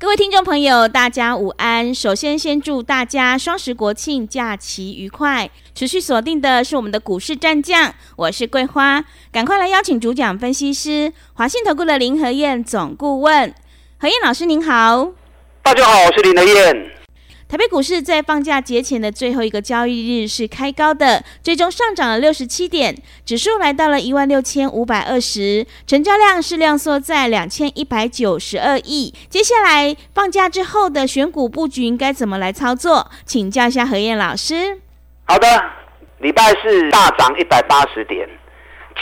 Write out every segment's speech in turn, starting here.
各位听众朋友，大家午安。首先，先祝大家双十国庆假期愉快。持续锁定的是我们的股市战将，我是桂花。赶快来邀请主讲分析师华信投顾的林和燕总顾问，何燕老师您好。大家好，我是林和燕。台北股市在放假节前的最后一个交易日是开高的，最终上涨了六十七点，指数来到了一万六千五百二十，成交量是量缩在两千一百九十二亿。接下来放假之后的选股布局应该怎么来操作？请教一下何燕老师。好的，礼拜四大涨一百八十点，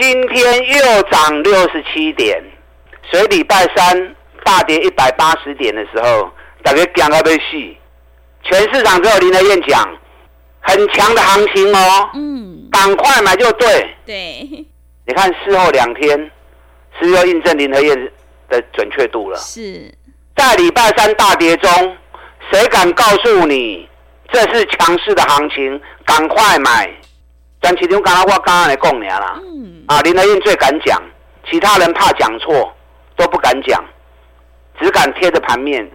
今天又涨六十七点，所以礼拜三大跌一百八十点的时候，大家讲到要死。全市场只有林德燕讲，很强的行情哦，嗯，赶快买就对。对，你看事后两天，是不是又印证林德燕的准确度了？是，在礼拜三大跌中，谁敢告诉你这是强势的行情？赶快买！但其中刚刚我刚刚来讲你啦，嗯，啊，林德燕最敢讲，其他人怕讲错，都不敢讲，只敢贴着盘面，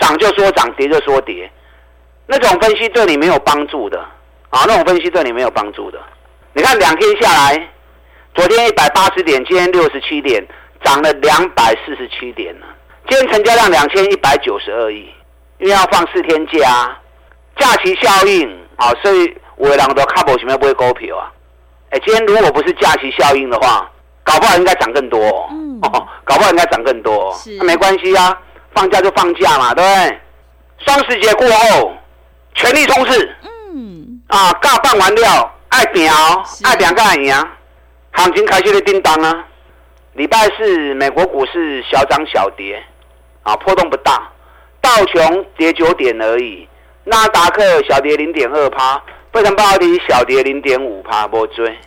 涨就说涨，跌就说跌。那种分析对你没有帮助的啊！那种分析对你没有帮助的。你看两天下来，昨天一百八十点，今天六十七点，涨了两百四十七点呢。今天成交量两千一百九十二亿，因为要放四天假，假期效应啊，所以我的人都看不起来不会股票啊。哎，今天如果不是假期效应的话，搞不好应该涨更多。嗯，搞不好应该涨更多。是，那没关系啊，放假就放假嘛，对不对？双十节过后。全力冲刺，嗯，啊，尬办完了，爱拼哦，爱拼干赢，行情开始的叮当啊！礼拜四美国股市小涨小跌，啊，波动不大，道琼跌九点而已，纳达克小跌零点二趴，费城半导体小跌零点五趴，无追，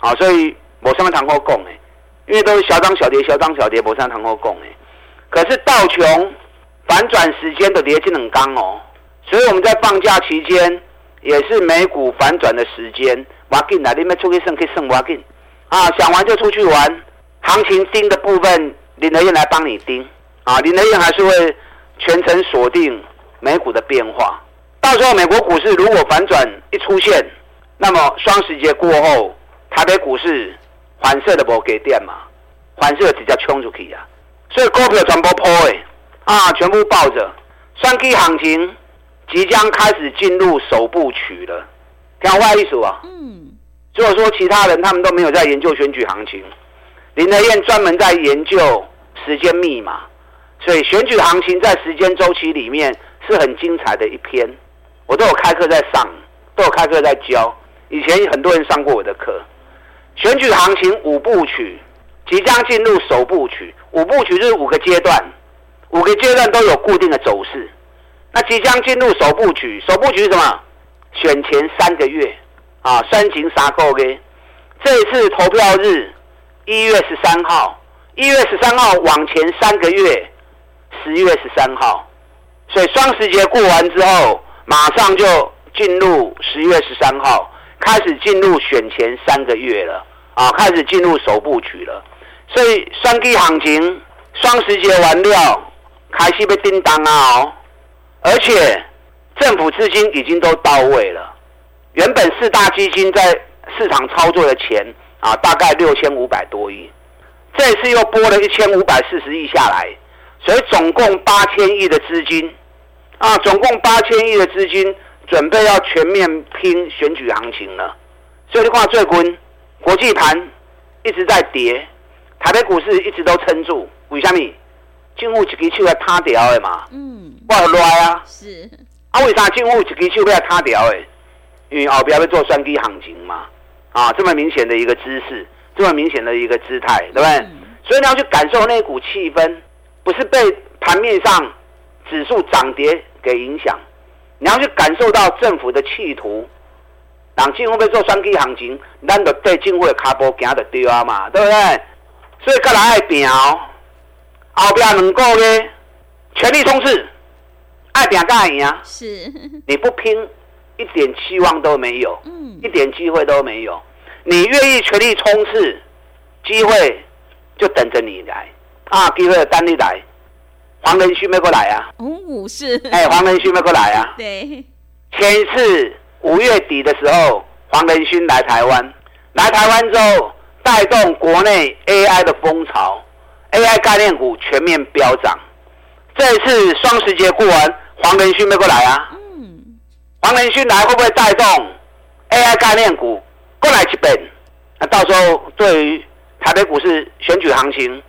啊，所以没什么谈好讲的，因为都是小涨小跌，小涨小跌，没什么谈好讲的。可是道琼反转时间都跌进两刚哦。所以我们在放假期间，也是美股反转的时间。挖进来，你们出去胜可以胜挖进啊！想玩就出去玩。行情盯的部分，林和彦来帮你盯啊！林和彦还是会全程锁定美股的变化。到时候美国股市如果反转一出现，那么双十节过后，台北股市反射的不给电嘛，反射直接冲出去啊！所以股票全部抛诶啊，全部抱着，双 K 行情。即将开始进入首部曲了，听我意思啊。嗯。如果说其他人他们都没有在研究选举行情，林德燕专门在研究时间密码，所以选举行情在时间周期里面是很精彩的一篇。我都有开课在上，都有开课在教。以前很多人上过我的课。选举行情五部曲即将进入首部曲，五部曲就是五个阶段，五个阶段都有固定的走势。那即将进入首部曲，首部曲是什么？选前三个月啊，三情三个月。这一次投票日一月十三号，一月十三号往前三个月，十月十三号。所以双十节过完之后，马上就进入十月十三号，开始进入选前三个月了啊，开始进入首部曲了。所以双 K 行情，双十节完了，开始要叮当啊哦。而且政府资金已经都到位了，原本四大基金在市场操作的钱啊，大概六千五百多亿，这次又拨了一千五百四十亿下来，所以总共八千亿的资金啊，总共八千亿的资金准备要全面拼选举行情了。所以的话最近国际盘一直在跌，台北股市一直都撑住，为什么？政府一支手要塌掉的嘛，嗯，我来啊，是。啊，为啥政府一支手要塌掉的？因为后边要做双 K 行情嘛，啊，这么明显的一个姿势，这么明显的一个姿态，对不对？嗯、所以你要去感受那股气氛，不是被盘面上指数涨跌给影响，你要去感受到政府的企图，当政府要做选举行情，咱就对政府的脚步行就对啊嘛，对不对？所以，个人爱拼哦，后边两个月全力冲刺，爱拼才会赢啊！是，你不拼，一点期望都没有，嗯，一点机会都没有。你愿意全力冲刺，机会就等着你来啊！机会等你来，黄仁勋没过来啊？哦，是，哎、欸，黄仁勋没过来啊？对，前一次。五月底的时候，黄仁勋来台湾，来台湾之后带动国内 AI 的风潮，AI 概念股全面飙涨。这一次双十节过完，黄仁勋没过来啊？嗯，黄仁勋来会不会带动 AI 概念股过来一遍？那到时候对于台北股市选举行情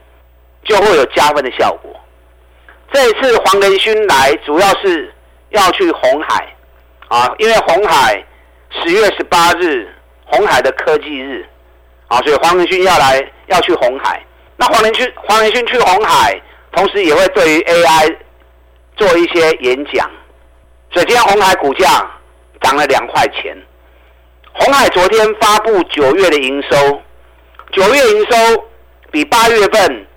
就会有加分的效果。这一次黄仁勋来，主要是要去红海。啊，因为红海十月十八日，红海的科技日，啊，所以黄仁勋要来要去红海。那黄仁勋黄仁勋去红海，同时也会对于 AI 做一些演讲。所以今天红海股价涨了两块钱。红海昨天发布九月的营收，九月营收比八月份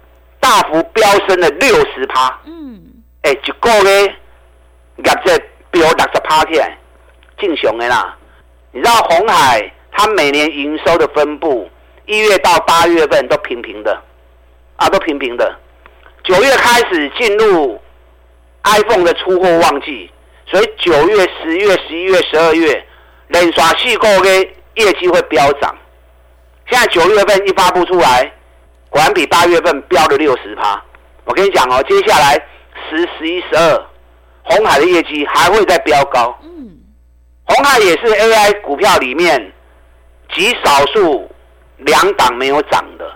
大幅飙升了六十趴。嗯，哎，一个月业绩飙六十趴起来。敬雄的啦，你知道红海它每年营收的分布，一月到八月份都平平的，啊，都平平的。九月开始进入 iPhone 的出货旺季，所以九月、十月、十一月、十二月连续四个月业绩会飙涨。现在九月份一发布出来，果然比八月份飙了六十趴。我跟你讲哦，接下来十、十一、十二，红海的业绩还会再飙高。嗯，红海也是 AI 股票里面极少数两档没有涨的，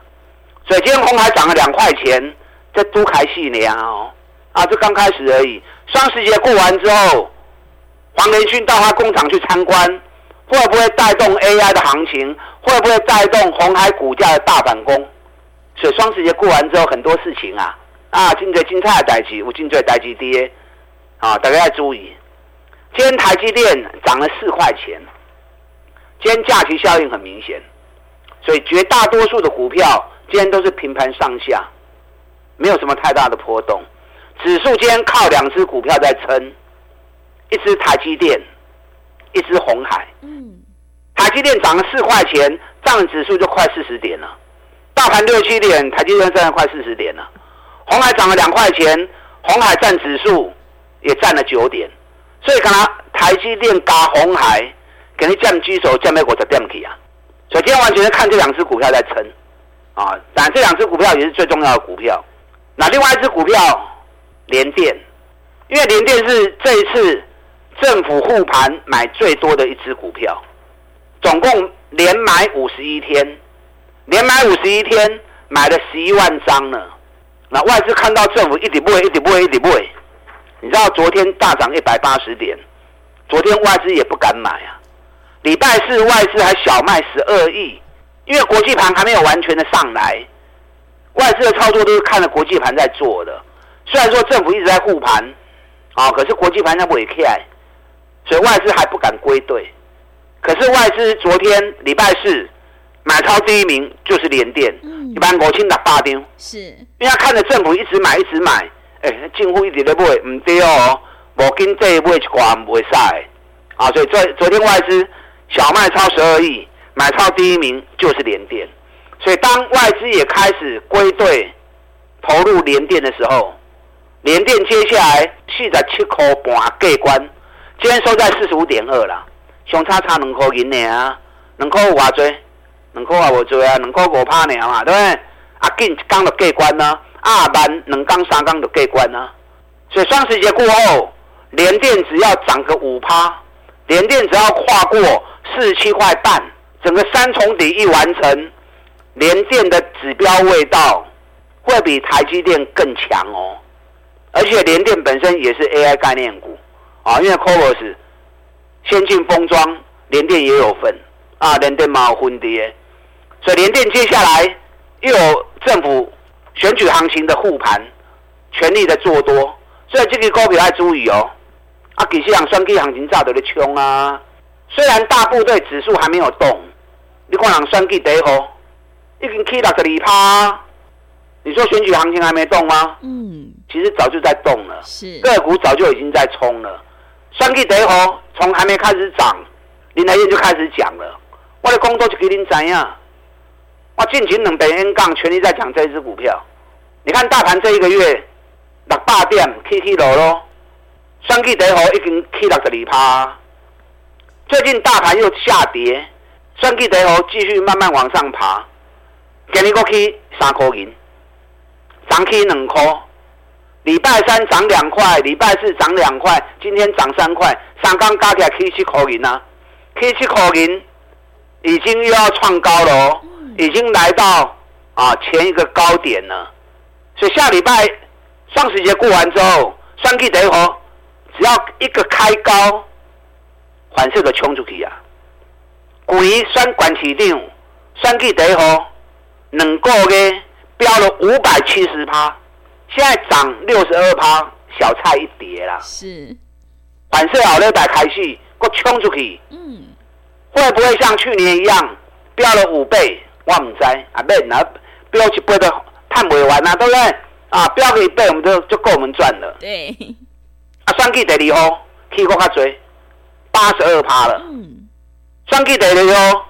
所以今天红海涨了两块钱，这都开戏呢哦，啊，这刚开始而已。双十节过完之后，黄仁勋到他工厂去参观，会不会带动 AI 的行情？会不会带动红海股价的大反攻？所以双十节过完之后，很多事情啊，啊，真最精彩的代志，有真最代志跌，啊，大家要注意。今天台积电涨了四块钱，今天假期效应很明显，所以绝大多数的股票今天都是平盘上下，没有什么太大的波动。指数今天靠两只股票在撑，一只台积电，一只红海。嗯，台积电涨了四块钱，占指数就快四十点了。大盘六七点，台积电占了快四十点了。红海涨了两块钱，红海占指数也占了九点。所以，刚刚台积电加红海，给你降基手降美国的电体啊。所以今天完全是看这两只股票在撑啊，但这两只股票也是最重要的股票。那另外一只股票联电，因为联电是这一次政府护盘买最多的一只股票，总共连买五十一天，连买五十一天买了十一万张呢。那外资看到政府一直买，一直买，一直买。你知道昨天大涨一百八十点，昨天外资也不敢买啊。礼拜四外资还小卖十二亿，因为国际盘还没有完全的上来，外资的操作都是看着国际盘在做的。虽然说政府一直在护盘，啊，可是国际盘在尾开，所以外资还不敢归队。可是外资昨天礼拜四买超第一名就是联电，一般国庆打八丁，是因为他看着政府一直买一直买。哎，近乎一直在买，唔对哦，无经济买一挂唔会晒，啊，所以昨昨天外资小卖超十二亿，买超第一名就是联电，所以当外资也开始归队投入联电的时候，联电接下来四十七块半过关，今天收在四十五点二啦，相差差两块银呢啊，两块五啊追，两块啊无追啊，两块五趴呢嘛，对不对？啊，紧刚就过关呢。二班两刚三刚就过关呢，所以双十节过后，联电只要涨个五趴，联电只要跨过四十七块半，整个三重底一完成，联电的指标味道会比台积电更强哦。而且联电本身也是 AI 概念股啊，因为 CoWoS 先进封装，联电也有份啊，联电嘛有分跌，所以联电接下来又有政府。选举行情的护盘，全力的做多，所以这个股票要注意哦。啊，其实人选举行情早就在冲啊，虽然大部队指数还没有动，你看人选举第一号已经起六十二趴，你说选举行情还没动吗？嗯，其实早就在动了，是个股早就已经在冲了。选举第一号从还没开始涨，林台燕就开始讲了，我的工作就给您怎样？我近期两百 N 杠全力在讲这支股票。你看大盘这一个月六百点起起落落，选举第一号已经起六十二趴。最近大盘又下跌，选举第一号继续慢慢往上爬，今日过去三块银，涨起两块。礼拜三涨两块，礼拜四涨两块，今天涨三块，三刚加起来起七块银啊，起七块银已经又要创高了哦，已经来到啊前一个高点了。所以下礼拜双十节过完之后，选举第一号只要一个开高，反射就冲出去啊！关于选管市长，选去第一号两个月飙了五百七十趴，现在涨六十二趴，小菜一碟啦。是反射好了，再开始，我冲出去。嗯，会不会像去年一样飙了五倍？我唔知啊，免啊，飙一倍的。看不完啊，对不对？啊，飙个一倍，我们就就够我们赚了。对。啊，算计第二号去过较多，八十二趴了。嗯。选举第二号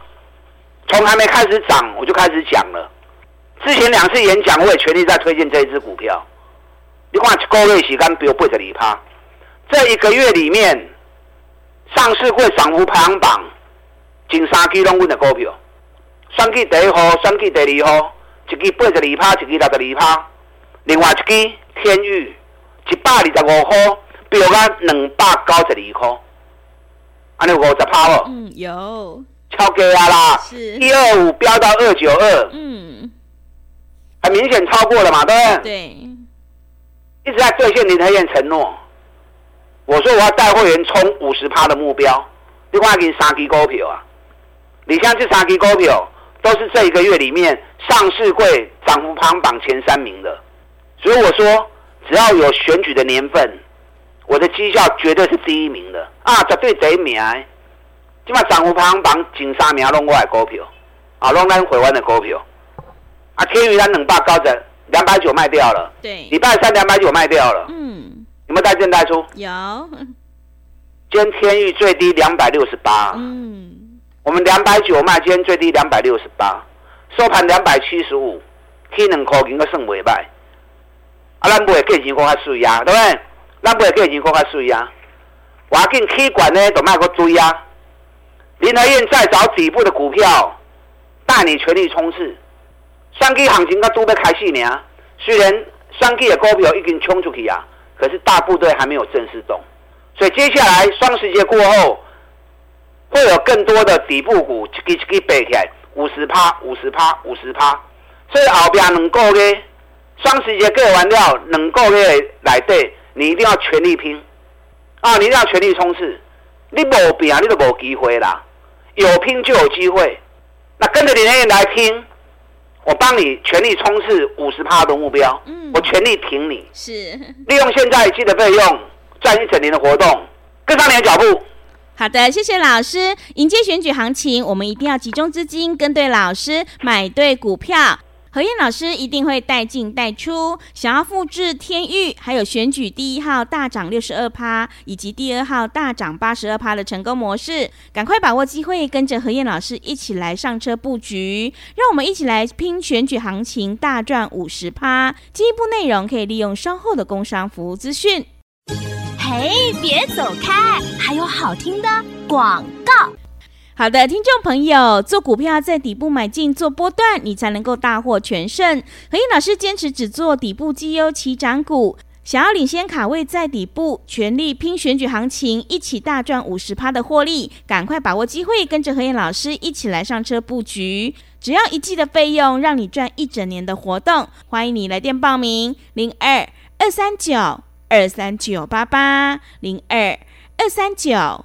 从还没开始涨，我就开始讲了。之前两次演讲，我也全力在推荐这一支股票。你看一个月时间飙八十二趴，这一个月里面，上市会涨幅排行榜前三支拢稳的股票。选举第一号，选举第二号。一支八十二趴，一支六十二趴，另外一支天宇一百二十五块，飙到两百九十二块，安尼五十趴哦。嗯，有。超过啊啦。是。一二五飙到二九二。嗯。很明显超过了嘛，对不对？对。一直在兑现林台燕承诺。我说我要带会员冲五十趴的目标，你看给三支股票啊，你像这三支股票。都是这一个月里面上市柜涨幅排行榜前三名的，所以我说只要有选举的年份，我的绩效绝对是第一名的。啊！绝对第一名，起码涨幅排行榜前三名拢我的股票，啊，拢咱台湾的股票，啊，天宇咱两百高的两百九卖掉了，对，礼拜三两百九卖掉了，嗯，有没有带进带出？有，今天天宇最低两百六十八，嗯。我们两百九卖，今天最低两百六十八，收盘两百七十五，天两块钱个算袂歹。啊，咱买价钱较水啊，对不对？咱买价钱较水啊。我要紧起管呢，都卖个追啊。林和彦再找底部的股票，带你全力冲刺。选举行情刚都要开始呢。虽然选举的股票已经冲出去啊，可是大部队还没有正式动，所以接下来双十节过后。会有更多的底部股一支一支背起来，五十趴、五十趴、五十趴。所以后边两个月双十节过完了，两个月来对，你一定要全力拼啊！你一定要全力冲刺。你没拼，你都没机会啦。有拼就有机会。那跟着林和彦来拼，我帮你全力冲刺五十趴的目标。嗯，我全力挺你。是。利用现在积的费用赚一整年的活动，跟上你的脚步。好的，谢谢老师。迎接选举行情，我们一定要集中资金，跟对老师，买对股票。何燕老师一定会带进带出。想要复制天域，还有选举第一号大涨六十二趴，以及第二号大涨八十二趴的成功模式，赶快把握机会，跟着何燕老师一起来上车布局。让我们一起来拼选举行情，大赚五十趴。进一步内容可以利用稍后的工商服务资讯。嘿，别走开！还有好听的广告。好的，听众朋友，做股票在底部买进做波段，你才能够大获全胜。何燕老师坚持只做底部绩优起涨股，想要领先卡位在底部，全力拼选举行情，一起大赚五十趴的获利，赶快把握机会，跟着何燕老师一起来上车布局。只要一季的费用，让你赚一整年的活动。欢迎你来电报名：零二二三九。二三九八八零二二三九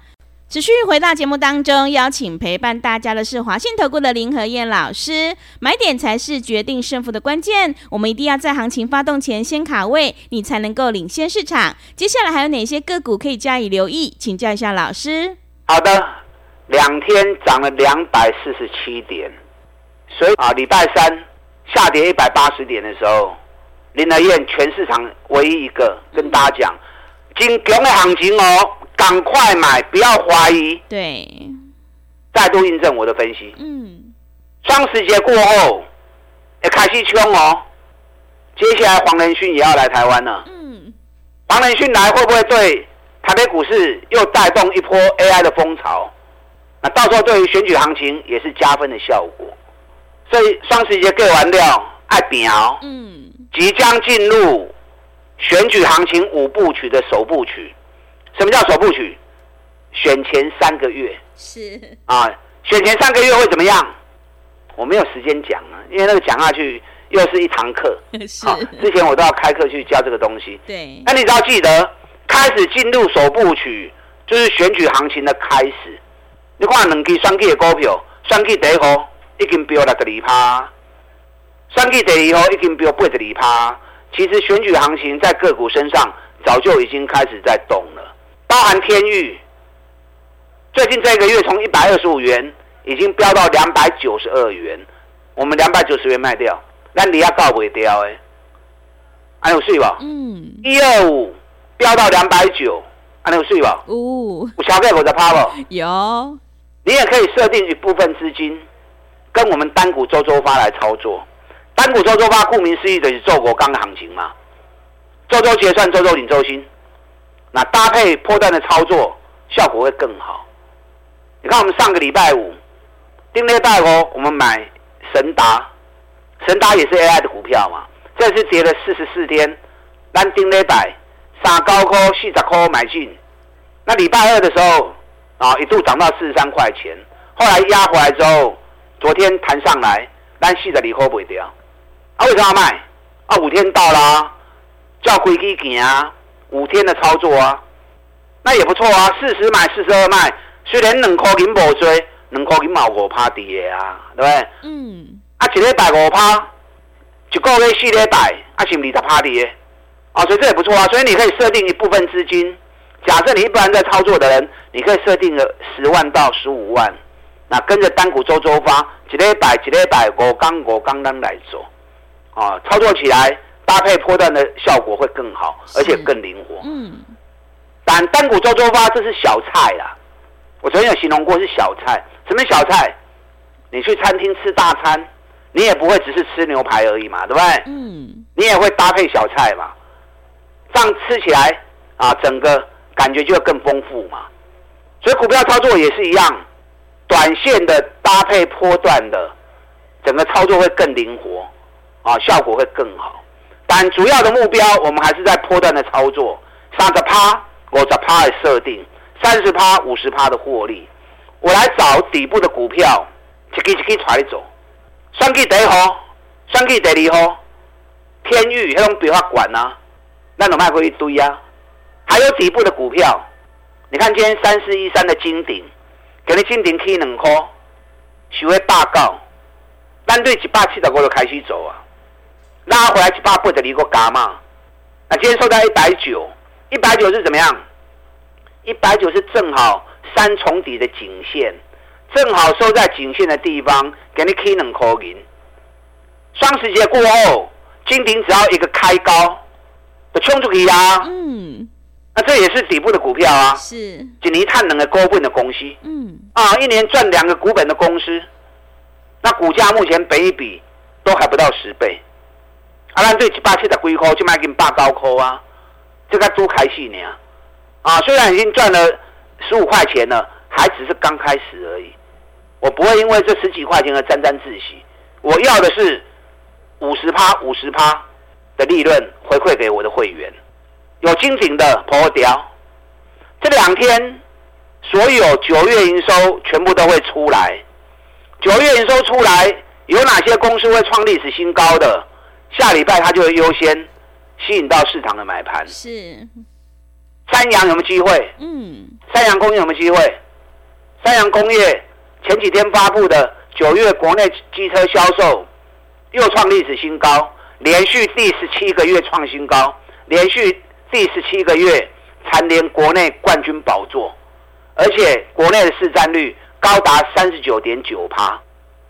持续回到节目当中，邀请陪伴大家的是华信投顾的林和燕老师。买点才是决定胜负的关键，我们一定要在行情发动前先卡位，你才能够领先市场。接下来还有哪些个股可以加以留意？请教一下老师。好的，两天涨了两百四十七点，所以啊，礼拜三下跌一百八十点的时候，林和燕全市场唯一一个跟大家讲，金熊的行情哦。赶快买，不要怀疑。对，再度印证我的分析。嗯，双十节过后，也开始冲哦。接下来黄仁勋也要来台湾了。嗯，黄仁勋来会不会对台北股市又带动一波 AI 的风潮？那到时候对于选举行情也是加分的效果。所以双十节过完了，爱表。嗯，即将进入选举行情五部曲的首部曲。什么叫首部曲？选前三个月是啊，选前三个月会怎么样？我没有时间讲啊，因为那个讲下去又是一堂课。是、啊，之前我都要开课去教这个东西。对，那你只要记得，开始进入首部曲，就是选举行情的开始。你看两支选举的股票，选举第一号已经飙六十二趴，选举第二号已经飙八十二趴。其实选举行情在个股身上早就已经开始在动了。包含天域，最近这个月从一百二十五元已经飙到两百九十二元，我们两百九十元卖掉，那你要告不掉哎，还有税吧？嗯，一二五飙到两百九，还有税吧？哦，我小概我的趴不？有，你也可以设定一部分资金，跟我们单股周周发来操作。单股周周发顾名思义就是做过刚的行情嘛，周周结算，周周领周薪。那搭配波段的操作，效果会更好。你看，我们上个礼拜五，丁礼拜五，我们买神达，神达也是 AI 的股票嘛。这次跌了四十四天，单丁礼拜三高科四十块买进。那礼拜二的时候啊，一度涨到四十三块钱，后来压回来之后，昨天弹上来，单四十二块不掉。啊，为什么要卖？啊，五天到了，叫规矩行啊。五天的操作啊，那也不错啊，四十买四十二卖，虽然两块银无追，两块银毛五趴跌啊，对不对？嗯。啊，一礼拜五趴，一个月四礼拜，啊，是不是二十趴跌？啊，所以这也不错啊。所以你可以设定一部分资金，假设你一般在操作的人，你可以设定个十万到十五万，那跟着单股周周发，一礼拜一礼拜五刚五刚刚来做，啊，操作起来。搭配波段的效果会更好，而且更灵活。嗯，但单股周周发这是小菜啦。我昨天有形容过是小菜，什么小菜？你去餐厅吃大餐，你也不会只是吃牛排而已嘛，对不对？嗯，你也会搭配小菜嘛，这样吃起来啊，整个感觉就会更丰富嘛。所以股票操作也是一样，短线的搭配波段的，整个操作会更灵活啊，效果会更好。但主要的目标，我们还是在波段的操作，三十趴、五十趴的设定，三十趴、五十趴的获利。我来找底部的股票，一支一支带你走。选举第一号，选举第二号，天域那种比较管啊，那种卖过一堆啊。还有底部的股票，你看今天三四一三的金鼎，给你金鼎起两颗，收会大告，单对一百七十五就开始走啊。拉回来一百八十二个嘎嘛，那今天收在一百九，一百九是怎么样？一百九是正好三重底的颈线，正好收在颈线的地方，给你开两块银。双十节过后，金鼎只要一个开高，就冲出去啊！嗯，那这也是底部的股票啊，是一年赚两个股本的公司，嗯啊，一年赚两个股本的公司，那股价目前本一比都还不到十倍。啊，咱对一百七十几块，就卖给八高块啊，这个都开始呢。啊，虽然已经赚了十五块钱了，还只是刚开始而已。我不会因为这十几块钱而沾沾自喜，我要的是五十趴、五十趴的利润回馈给我的会员。有金鼎的破掉，这两天所有九月营收全部都会出来。九月营收出来，有哪些公司会创历史新高的？下礼拜它就会优先吸引到市场的买盘。是，三洋有没有机会？嗯，三洋工业有没有机会？三洋工业前几天发布的九月国内机车销售又创历史新高，连续第十七个月创新高，连续第十七个月蝉联国内冠军宝座，而且国内的市占率高达三十九点九趴。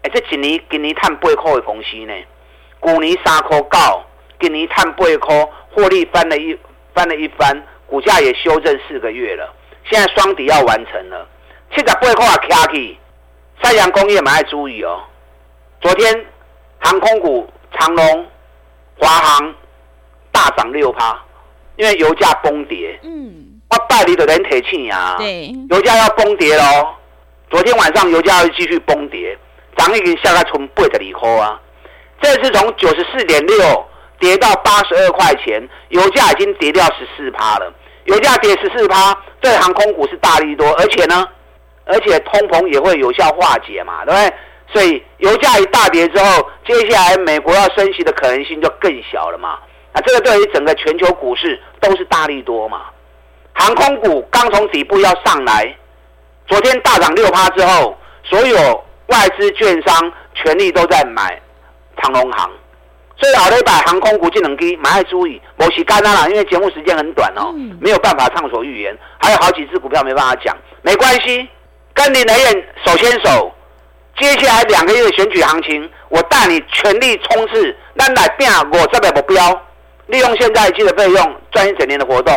哎，这几年今年探背后的公司呢，去年三块九，今年探八块，获利翻了一翻了一番，股价也修正四个月了，现在双底要完成了，七十八块也，卡起，三洋工业蛮爱注意哦。昨天航空股长龙、华航大涨六趴，因为油价崩跌。嗯，我代理的人铁气啊，对，油价要崩跌喽。昨天晚上油价会继续崩跌。涨已经下来从八十二块啊，这次从九十四点六跌到八十二块钱，油价已经跌掉十四趴了。油价跌十四趴，对航空股是大利多，而且呢，而且通膨也会有效化解嘛，对不对？所以油价一大跌之后，接下来美国要升息的可能性就更小了嘛。那这个对于整个全球股市都是大利多嘛。航空股刚从底部要上来，昨天大涨六趴之后，所有。外资券商全力都在买长龙航，所以老一百航空股技能低，蛮爱注意。我是干啦，因为节目时间很短哦，没有办法畅所欲言，还有好几只股票没办法讲，没关系，跟林和彦手牵手，接下来两个月的选举行情，我带你全力冲刺，咱来拼我这个目标，利用现在期的费用，赚一整年的活动。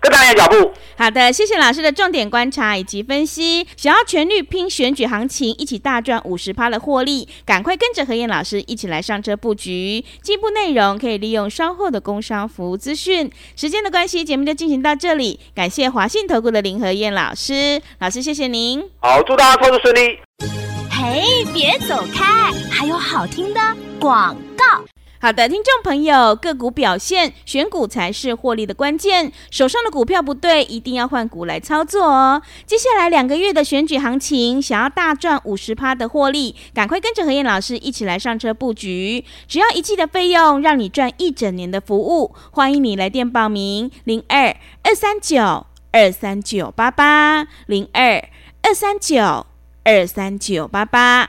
跟大家脚步。好的，谢谢老师的重点观察以及分析。想要全力拼选举行情，一起大赚五十趴的获利，赶快跟着何燕老师一起来上车布局。进一步内容可以利用稍后的工商服务资讯。时间的关系，节目就进行到这里。感谢华信投顾的林何燕老师，老师谢谢您。好，祝大家操作顺利。嘿，别走开，还有好听的广告。好的，听众朋友，个股表现，选股才是获利的关键。手上的股票不对，一定要换股来操作哦。接下来两个月的选举行情，想要大赚五十趴的获利，赶快跟着何燕老师一起来上车布局。只要一季的费用，让你赚一整年的服务。欢迎你来电报名：零二二三九二三九八八零二二三九二三九八八。